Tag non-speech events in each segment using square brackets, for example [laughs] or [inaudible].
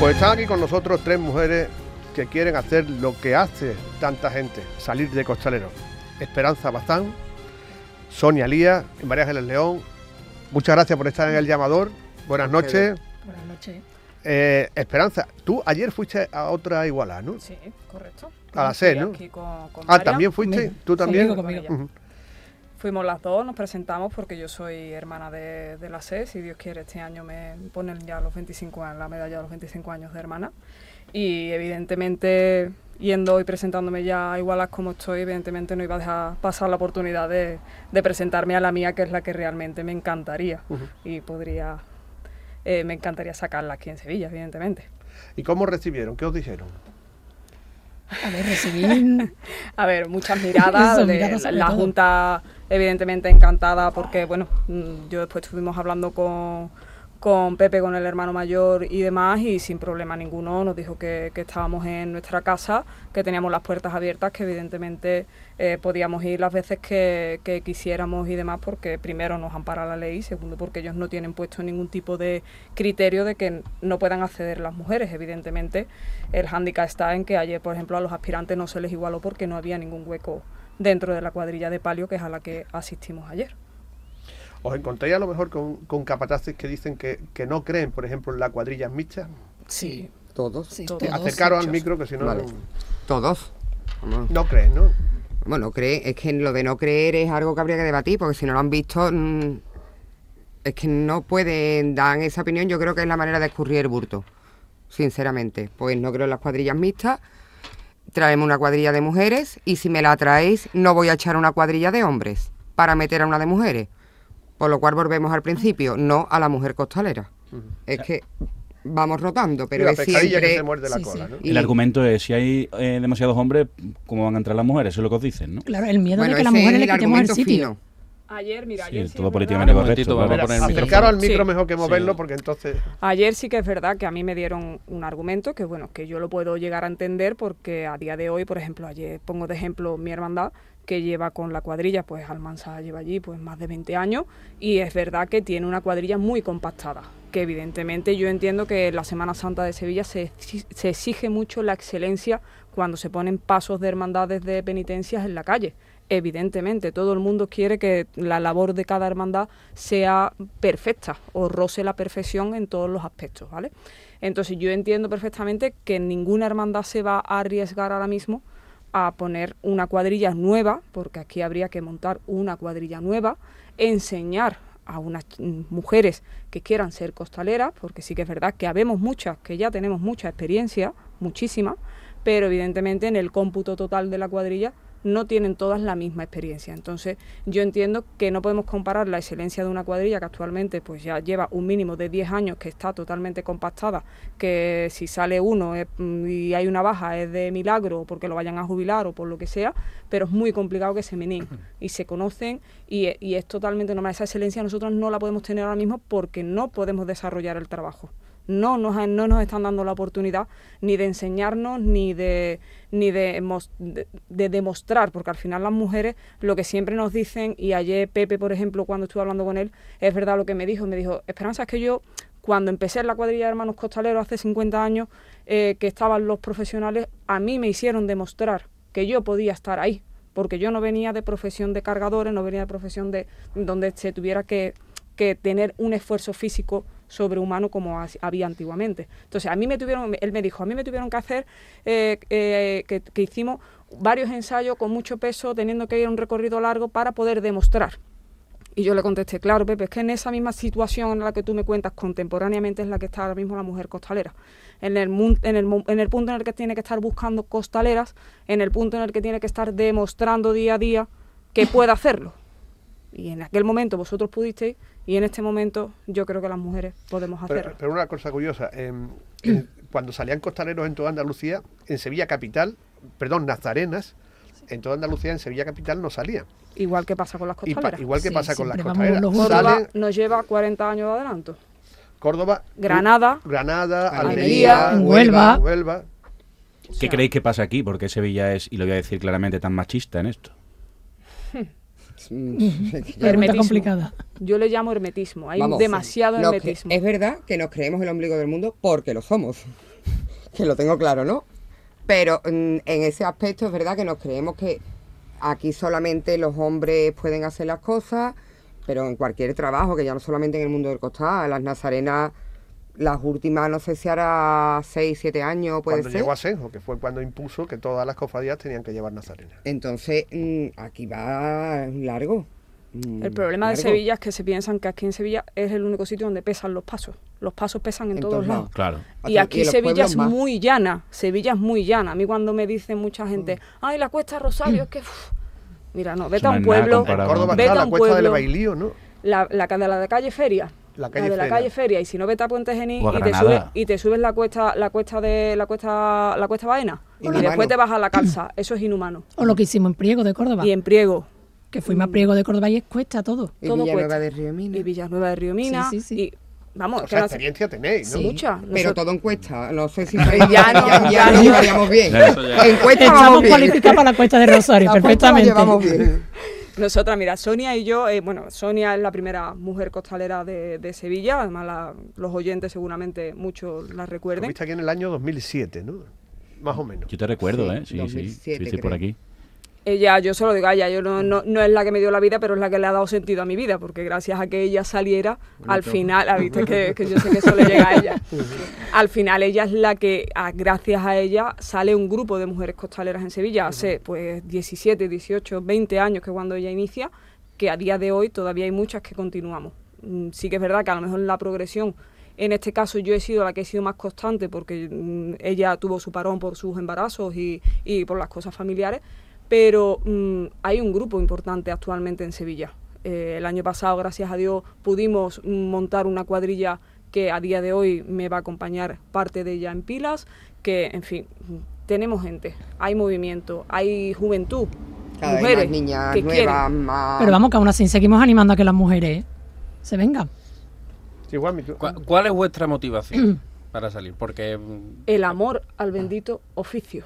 Pues están aquí con nosotros tres mujeres que quieren hacer lo que hace tanta gente, salir de costalero. Esperanza Bazán, Sonia Lía y María Ángeles León. Muchas gracias por estar en el llamador. Buenas noches. Buenas noches. Eh, Esperanza, tú ayer fuiste a otra iguala, ¿no? Sí, correcto. A la C, ¿no? Aquí con- con Ah, también fuiste. ¿Tú también? Conmigo. Fuimos las dos, nos presentamos porque yo soy hermana de, de la SE. Si Dios quiere, este año me ponen ya los 25 años, la medalla de los 25 años de hermana. Y evidentemente, yendo y presentándome ya igualas como estoy, evidentemente no iba a dejar pasar la oportunidad de, de presentarme a la mía, que es la que realmente me encantaría. Y podría, eh, me encantaría sacarla aquí en Sevilla, evidentemente. ¿Y cómo recibieron? ¿Qué os dijeron? A ver, recibí [laughs] A ver, muchas miradas, [laughs] Eso, de miradas la, la. Junta evidentemente encantada porque, bueno, mm, yo después estuvimos hablando con, con Pepe, con el hermano mayor y demás y sin problema ninguno nos dijo que, estábamos en nuestra casa, que teníamos las puertas abiertas, que evidentemente eh, podíamos ir las veces que, quisiéramos y demás porque primero nos ampara la ley segundo porque ellos no tienen puesto ningún tipo de criterio de que no puedan acceder las mujeres. Evidentemente el hándicap está en que ayer, por ejemplo, a los aspirantes no se les igualó porque no había ningún hueco dentro de la cuadrilla de palio que es a la que asistimos ayer. ¿Os encontráis a lo mejor con, con capataces que dicen que, que no creen, por ejemplo, en las cuadrillas mixtas? Sí, Todos. sí, Todos. Acercaros al micro, que si no, Vale. Todos. Vamos. no creen, ¿no? Bueno, cree, es que lo de no creer es algo que habría que debatir, porque si no lo han visto, mm, es que no pueden dar esa opinión. Yo creo que es la manera de escurrir el burto, sinceramente. Pues no creo en las cuadrillas mixtas. Traemos una cuadrilla de mujeres y si me la traéis, no voy a echar una cuadrilla de hombres para meter a una de mujeres. Por lo cual volvemos al principio, no a la mujer costalera. Es que vamos rotando, pero la es que siempre... se muerde la Sí, cola, sí. ¿no? Y- El argumento es, si hay eh, demasiados hombres, ¿cómo van a entrar las mujeres? Eso es lo que os dicen, ¿no? Claro, el miedo Bueno, de que las mujeres le quitemos el sitio. fino. Ayer, mira, Sí, ayer sí todo políticamente correcto. Sí. Acercaros al Sí. micro mejor que moverlo, Sí. porque entonces... Ayer sí que es verdad que a mí me dieron un argumento que bueno, que yo lo puedo llegar a entender porque a día de hoy, por ejemplo, ayer pongo de ejemplo mi hermandad que lleva con la cuadrilla, pues Almansa lleva allí pues más de 20 años y es verdad que tiene una cuadrilla muy compactada, que evidentemente yo entiendo que en la Semana Santa de Sevilla se, se exige mucho la excelencia cuando se ponen pasos de hermandades de penitencias en la calle. Evidentemente, todo el mundo quiere que la labor de cada hermandad sea perfecta o roce la perfección en todos los aspectos, ¿vale? Entonces yo entiendo perfectamente que ninguna hermandad se va a arriesgar ahora mismo a poner una cuadrilla nueva, porque aquí habría que montar una cuadrilla nueva, enseñar a unas mujeres que quieran ser costaleras, porque sí que es verdad que habemos muchas, que ya tenemos mucha experiencia, muchísima, pero evidentemente en el cómputo total de la cuadrilla no tienen todas la misma experiencia. Entonces, yo entiendo que no podemos comparar la excelencia de una cuadrilla que actualmente pues ya lleva un mínimo de 10 años que está totalmente compactada, que si sale uno mm, y hay una baja es de milagro porque lo vayan a jubilar o por lo que sea, pero es muy complicado que se meneen y se conocen y, y es totalmente normal. Esa excelencia nosotros no la podemos tener ahora mismo porque no podemos desarrollar el trabajo no nos, no nos están dando la oportunidad ni de enseñarnos ni de ni de- de demostrar, porque al final las mujeres lo que siempre nos dicen, y ayer Pepe, por ejemplo, cuando estuve hablando con él, es verdad lo que me dijo, me dijo, Esperanza, es que yo cuando empecé en la cuadrilla de hermanos costaleros hace 50 años, eh, que estaban los profesionales, a mí me hicieron demostrar que yo podía estar ahí, porque yo no venía de profesión de cargadores, no venía de profesión de donde se tuviera que que tener un esfuerzo físico sobrehumano como había antiguamente. Entonces, a mí me tuvieron, él me dijo, a mí me tuvieron que hacer, eh, eh, que, hicimos varios ensayos con mucho peso, teniendo que ir a un recorrido largo para poder demostrar. Y yo le contesté, claro, Pepe, es que en esa misma situación en la que tú me cuentas contemporáneamente es la que está ahora mismo la mujer costalera. En el, en, el, en el punto en el que tiene que estar buscando costaleras, en el punto en el que tiene que estar demostrando día a día que puede hacerlo. Y en aquel momento vosotros pudisteis y en este momento yo creo que las mujeres podemos hacerlo. Pero, pero una cosa curiosa, em, en- [clears throat] cuando salían costaleros en toda Andalucía, en Sevilla Capital, perdón, Nazarenas, en toda Andalucía, en Sevilla Capital no salían. Igual que pasa con las costaleras. igual que Sí, pasa con las costaleras. Córdoba Salen nos lleva 40 años de adelanto. Córdoba, Granada, Granada, Almería, Almería, Huelva. Huelva. o ¿Qué sea, creéis que pasa aquí? ¿Por qué Sevilla es, y lo voy a decir claramente, tan machista en esto? [laughs] Mm, [laughs] Hermetismo. complicada. Yo le llamo hermetismo. Hay Vamos, demasiado hermetismo. es verdad que nos creemos el ombligo del mundo porque lo somos. [laughs] que lo tengo claro, ¿no? Pero mm, en ese aspecto es verdad que nos creemos que aquí solamente los hombres pueden hacer las cosas, pero en cualquier trabajo, que ya no solamente en el mundo del costal, las nazarenas, las últimas, no sé si ahora 6, 7 años puede Cuando ser. llegó a Senjo, que fue cuando impuso que todas las cofradías tenían que llevar nazarena. Entonces, mm, aquí va largo. Mm, El problema de. Sevilla es que se piensan que aquí en Sevilla es el único sitio donde pesan los pasos. Los pasos pesan en, En todos todos lados. lados. Claro. Y aquí Sevilla es más. muy llana, Sevilla es muy llana. A mí cuando me dice mucha gente, Mm. ay, la cuesta Rosario, es que... uf". Mira, no, vete a un pueblo, vete a la un pueblo, Bailío, ¿no? la, la, ca- de la de calle Feria. La calle de la Feria. calle Feria. Y si no vete a Puente Genil y te, subes, y te subes la cuesta, la cuesta de la cuesta, la cuesta Baena. Y después te vas a la calza. [clears throat] Eso es inhumano. O lo que hicimos en Priego de Córdoba. Y en Priego. Que fuimos a Priego de Córdoba y es cuesta todo. Y todo Villanueva cuesta. de Río Mina. Y Villanueva de Río Mina. Sí, sí, sí. Y vamos, O que sea, no- experiencia tenéis, ¿no? Sí. mucha. Pero todo en cuesta. No sé si [laughs] Ya no, ya, no. llevaríamos bien. Ya, eso ya. En cuesta Estamos vamos bien. cualificados para la cuesta de Rosario, [laughs] La cuesta la perfectamente. llevamos bien. Nosotras, mira, Sonia y yo, eh, bueno, Sonia es la primera mujer costalera de, de Sevilla, además la- los oyentes seguramente muchos la recuerden. viste aquí en el año 2007, ¿no? Más o menos. Yo te recuerdo, Sí, ¿eh? Sí, 2007 sí. Sí, sí, por aquí. Ella, yo se lo digo a ella, yo no, no, no es la que me dio la vida, pero es la que le ha dado sentido a mi vida, porque gracias a que ella saliera, al final, ah, viste que, [laughs] que yo sé que eso le llega a ella. Al final ella es la que, a- gracias a ella, sale un grupo de mujeres costaleras en Sevilla, hace pues 17, 18, 20 años que cuando ella inicia, que a día de hoy todavía hay muchas que continuamos. Mm, Sí que es verdad que a lo mejor la progresión en este caso yo he sido la que he sido más constante porque mm, ella tuvo su parón por sus embarazos y, y por las cosas familiares, pero mm, hay un grupo importante actualmente en Sevilla. Eh, el año pasado, gracias a Dios, pudimos montar una cuadrilla que a día de hoy me va a acompañar parte de ella en pilas, que en fin, tenemos gente, hay movimiento, hay juventud, Cada mujeres más niñas que quieren. nuevas, más... Pero vamos, que aún así seguimos animando a que las mujeres se vengan. Sí, ¿Cuál, cuál es vuestra motivación [clears throat] para salir? Porque mm, el amor al bendito oficio.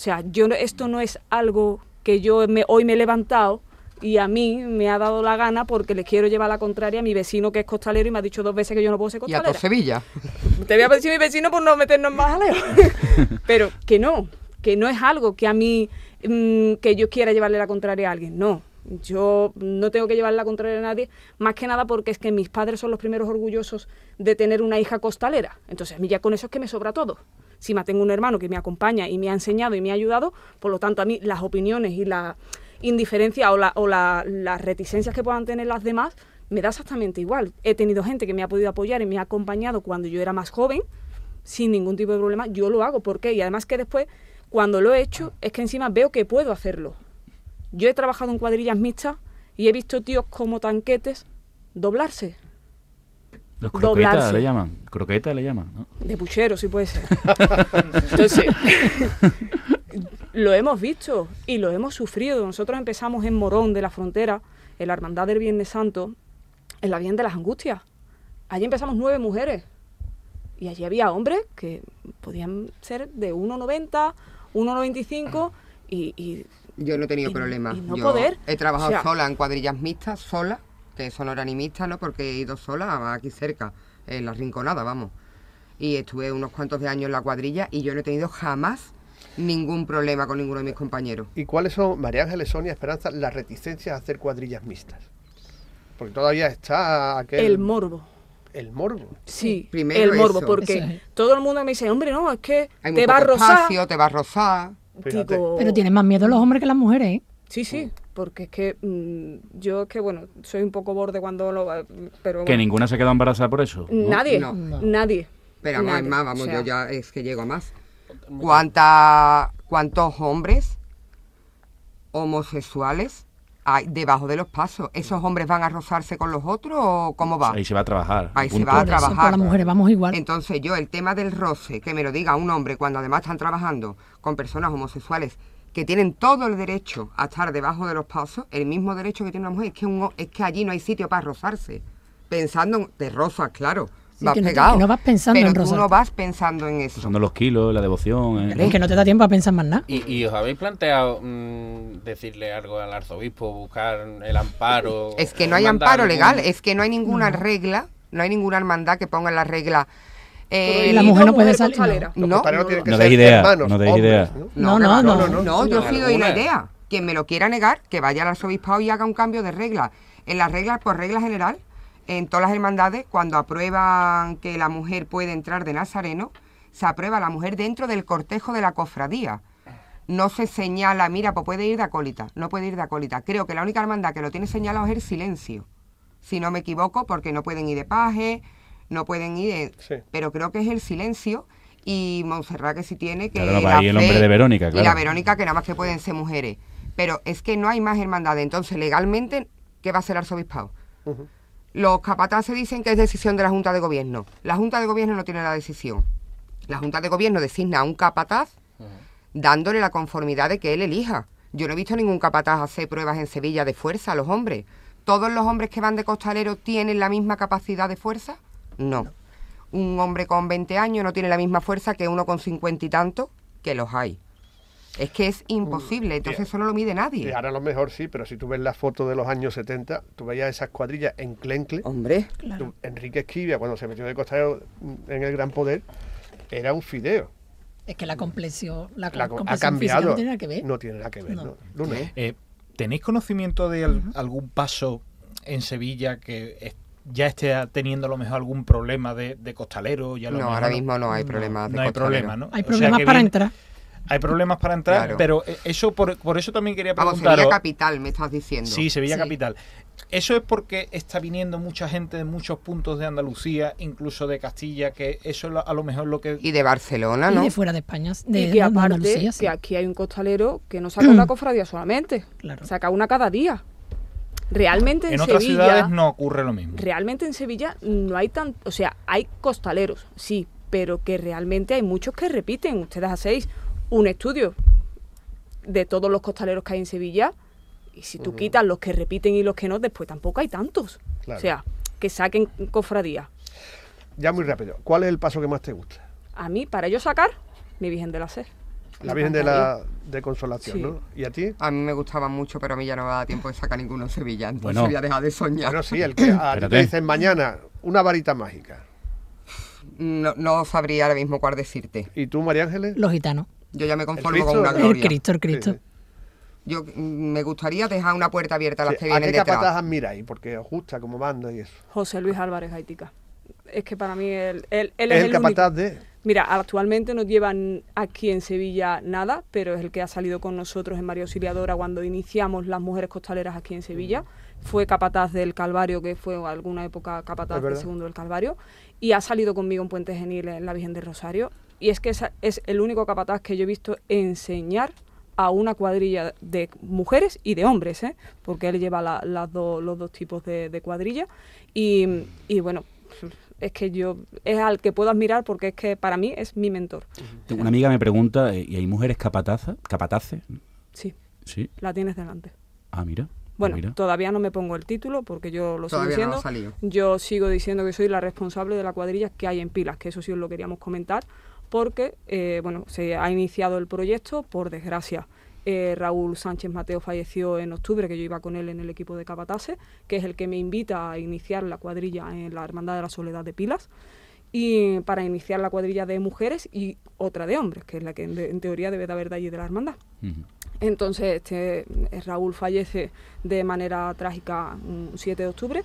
O sea, yo no- esto no es algo que yo me, hoy me he levantado y a mí me ha dado la gana porque le quiero llevar la contraria a mi vecino que es costalero y me ha dicho dos veces que yo no puedo ser Y a todo costalera. Sevilla. [laughs] Te voy a decir mi vecino por no meternos más jaleo. [laughs] Pero que no, que no es algo que a mí, mm, que yo quiera llevarle la contraria a alguien, no. Yo no tengo que llevarle la contraria a nadie, más que nada porque es que mis padres son los primeros orgullosos de tener una hija costalera. Entonces, a mí ya con eso es que me sobra todo. Si me tengo un hermano que me acompaña y me ha enseñado y me ha ayudado, por lo tanto, a mí las opiniones y la indiferencia o, la- o la- las reticencias que puedan tener las demás, me da exactamente igual. He tenido gente que me ha podido apoyar y me ha acompañado cuando yo era más joven, sin ningún tipo de problema, yo lo hago. ¿Por qué? Y además que después, cuando lo he hecho, es que encima veo que puedo hacerlo. Yo he trabajado en cuadrillas mixtas y he visto tíos como tanquetes doblarse. Los croquetas Doblarse. le llaman. Croquetas le llaman, ¿no? De puchero, si puede ser. Entonces, [laughs] lo hemos visto y lo hemos sufrido. Nosotros empezamos en Morón de la Frontera, en la Hermandad del Viernes Santo, en la Virgen de las Angustias. Allí empezamos nueve mujeres. Y allí había hombres que podían ser de 1,90, 1,95 y, y Yo no he tenido Y- problemas. y no Yo poder. he trabajado O sea- sola en cuadrillas mixtas, sola, que eso no era ni mixta, ¿no? Porque he ido sola aquí cerca, en la Rinconada, vamos. Y estuve unos cuantos de años en la cuadrilla y yo no he tenido jamás ningún problema con ninguno de mis compañeros. ¿Y cuáles son, María Ángeles, Sonia, Esperanza, las reticencias a hacer cuadrillas mixtas? Porque todavía está aquel... el morbo. el morbo. Sí, Primero el morbo, eso. porque Eso es. todo el mundo me dice, hombre, no, es que Hay te muy va a rozar. espacio, te va a rozar. Pero tienen más miedo los hombres que las mujeres, ¿eh? Sí, sí, porque es que mm, yo es que, bueno, soy un poco borde cuando lo... Pero Que bueno, ninguna se quedó embarazada por eso. ¿no? nadie, No. nadie. Pero no nadie. más, vamos, O sea, yo ya es que llego a más. ¿Cuánta, ¿Cuántos hombres homosexuales hay debajo de los pasos? ¿Esos hombres van a rozarse con los otros o cómo va? Ahí se va a trabajar. Ahí se va a trabajar. las mujeres vamos igual. Entonces yo, el tema del roce, que me lo diga un hombre cuando además están trabajando con personas homosexuales que tienen todo el derecho a estar debajo de los pasos, el mismo derecho que tiene una mujer, es que, un es que allí no hay sitio para rozarse. Pensando, en, te rozas, claro, Sí, vas que no pegado. que no vas pensando pero en tú no vas pensando en eso. Usando los kilos, la devoción. ¿eh? Es que no te da tiempo a pensar más nada. ¿Y, y os habéis planteado mm, decirle algo al arzobispo, buscar el amparo? Es que no hay amparo algún- legal, es que no hay ninguna regla, no hay ninguna hermandad que ponga en la regla Eh, La mujer no puede salir, no. No, no, no idea, hermanos, no idea. ¿no? No, no, no, no. yo sí doy la idea. Quien me lo quiera negar, que vaya al arzobispado y haga un cambio de regla. En las reglas, por regla general, en todas las hermandades, cuando aprueban que la mujer puede entrar de nazareno, se aprueba a la mujer dentro del cortejo de la cofradía. No se señala, mira, pues puede ir de acólita, no puede ir de acólita. Creo que la única hermandad que lo tiene señalado es el silencio. Si no me equivoco, porque no pueden ir de paje, no pueden ir. Sí. Pero creo que es el silencio y Montserrat que sí tiene que... Claro, no, va la ahí el fe hombre de Verónica, Y la claro. Verónica que nada más que pueden ser mujeres. Pero es que no hay más hermandades. Entonces, legalmente, ¿qué va a ser el arzobispado? Ujú. Los capataces dicen que es decisión de la Junta de Gobierno. La Junta de Gobierno no tiene la decisión. La Junta de Gobierno designa a un capataz dándole la conformidad de que él elija. Yo no he visto ningún capataz hacer pruebas en Sevilla de fuerza a los hombres. ¿Todos los hombres que van de costalero tienen la misma capacidad de fuerza? No. Un hombre con 20 años no tiene la misma fuerza que uno con 50 y tanto, que los hay. Es que es imposible, entonces eso no lo mide Y nadie. ahora a lo mejor sí, pero si tú ves las fotos de los años 70, tú veías esas cuadrillas en Clencle. Hombre, Claro. Tú- Enrique Esquivia, cuando se metió de costalero en el Gran Poder, era un fideo. Es que la complexión, la, La co- ha complexión física cambiado. no tiene nada que ver. No tiene nada que ver, No. ¿no? Eh, ¿Tenéis conocimiento de al- algún paso en Sevilla que es- ya esté teniendo a lo mejor algún problema de, de costalero? Ya a lo No, mejor ahora mismo no hay problemas de No hay costalero. problema, ¿no? Hay O sea problemas para entrar. Hay problemas para entrar, Claro. pero eh, eso por, por eso también quería vamos, preguntaros. Sevilla capital, me estás diciendo. Sí, Sevilla Sí. capital. Eso es porque está viniendo mucha gente de muchos puntos de Andalucía, incluso de Castilla, que eso es a lo mejor lo que Y de Barcelona, Y ¿no? de fuera de España, de, y de que aparte, Andalucía, sí. que aquí hay un costalero que no saca una cofradía solamente, Claro. saca una cada día. Realmente en, en otras Sevilla, ciudades no ocurre lo mismo. realmente en Sevilla no hay tan, o sea, hay costaleros, sí, pero que realmente hay muchos que repiten. Ustedes hacéis un estudio de todos los costaleros que hay en Sevilla y si tú quitas los que repiten y los que no, después tampoco hay tantos. Claro. O sea, que saquen cofradía. Ya muy rápido. ¿Cuál es el paso que más te gusta? A mí, para yo sacar, mi Virgen de la Ser. La Virgen de la de Consolación, Sí. ¿no? ¿Y a ti? A mí me gustaban mucho, pero a mí ya no me da tiempo de sacar ninguno en Sevilla. Entonces Bueno. voy a dejar de soñar. Bueno, sí, el que a ti te dicen mañana una varita mágica. No, no sabría ahora mismo cuál decirte. ¿Y tú, María Ángeles? Los gitanos. Yo ya me conformo Cristo? con una El El gloria. Cristo, el Cristo. Sí, Yo mm, me gustaría dejar una puerta abierta a las Sí, que ¿A vienen qué capataz detrás. admiráis? Porque os gusta como manda y eso. José Luis Álvarez Gaitica. Es que para mí él, él, él Es es, el el capataz único. de... Mira, actualmente no llevan aquí en Sevilla nada, pero es el que ha salido con nosotros en María Auxiliadora cuando iniciamos las mujeres costaleras aquí en Sevilla. Fue capataz del Calvario, que fue alguna época capataz del segundo del Calvario, y ha salido conmigo en Puente Genil en la Virgen del Rosario. Y es que esa- es el único capataz que yo he visto enseñar a una cuadrilla de mujeres y de hombres, ¿eh? porque él lleva la- las dos- los dos tipos de, de cuadrilla. Y, y bueno, es que yo es al que puedo admirar porque es que para mí es mi mentor. Una amiga me pregunta, eh, ¿y hay mujeres capatazas? ¿Capataces? Sí, Sí. la tienes delante. Ah, mira. Bueno, mira. todavía no me pongo el título porque yo lo sigo Todavía no ha diciendo. salido. yo sigo diciendo que soy la responsable de la cuadrilla que hay en Pilas, que eso sí os lo queríamos comentar, porque eh, bueno, se ha iniciado el proyecto, por desgracia. Eh, Raúl Sánchez Mateo falleció en octubre, que yo iba con él en el equipo de Capatase, que es el que me invita a iniciar la cuadrilla en la Hermandad de la Soledad de Pilas, y para iniciar la cuadrilla de mujeres y otra de hombres, que es la que en, en teoría debe de haber de allí de la hermandad. Entonces, este, eh, Raúl fallece de manera trágica un 7 de octubre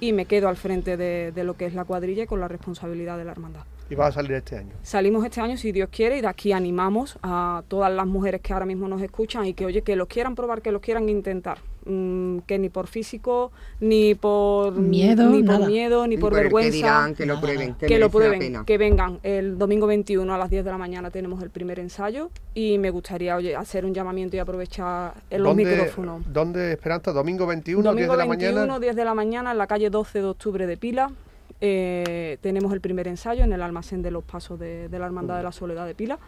y me quedo al frente de, de lo que es la cuadrilla y con la responsabilidad de la hermandad. Y vas a salir este año. Salimos este año, si Dios quiere, y de aquí animamos a todas las mujeres que ahora mismo nos escuchan y que, oye, que lo quieran probar, que lo quieran intentar. Mm, que ni por físico, ni por Miedo, ni por miedo, ni por vergüenza dirán que lo prueben, que, que lo la prueben, pena. que vengan. El domingo 21 a las 10 de la mañana tenemos el primer ensayo y me gustaría oye, hacer un llamamiento y aprovechar los ¿Dónde, micrófonos. ¿Dónde, Esperanza? Domingo 21, 10 domingo de la 21, mañana. 10 de la mañana en la calle 12 de octubre de Pila. Eh, tenemos el primer ensayo en el almacén de los pasos de, de la Hermandad de la Soledad de Pila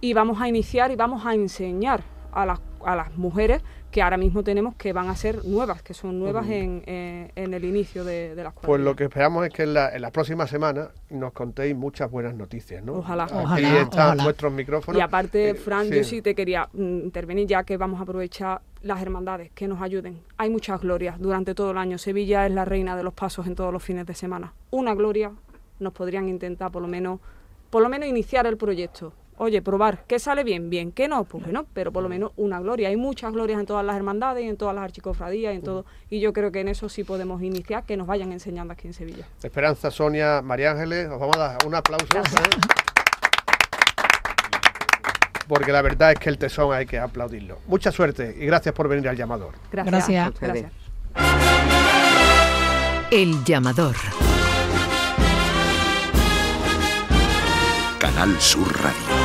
y vamos a iniciar y vamos a enseñar a las, a las mujeres que ahora mismo tenemos que van a ser nuevas, que son nuevas en, eh, en el inicio de, de las Pues cuadrillas. lo que esperamos es que en la, en la próxima semana nos contéis muchas buenas noticias, ¿no? Ojalá. Aquí Ojalá, están ojalá. vuestros micrófonos. Y aparte, Eh, Fran, yo sí te quería mm, intervenir ya que vamos a aprovechar las hermandades que nos ayuden. Hay muchas glorias durante todo el año. Sevilla es la reina de los pasos en todos los fines de semana. Una gloria nos podrían intentar por lo menos por lo menos iniciar el proyecto. Oye, probar, ¿qué sale bien? Bien, ¿qué no? Pues no, pero por lo menos una gloria. Hay muchas glorias en todas las hermandades, en todas las archicofradías, en todo. Y yo creo que en eso sí podemos iniciar, que nos vayan enseñando aquí en Sevilla. Esperanza, Sonia, María Ángeles, os vamos a dar un aplauso. Porque la verdad es que el tesón hay que aplaudirlo. Mucha suerte y gracias por venir al llamador. Gracias. Gracias. Gracias. El llamador. Canal Sur Radio.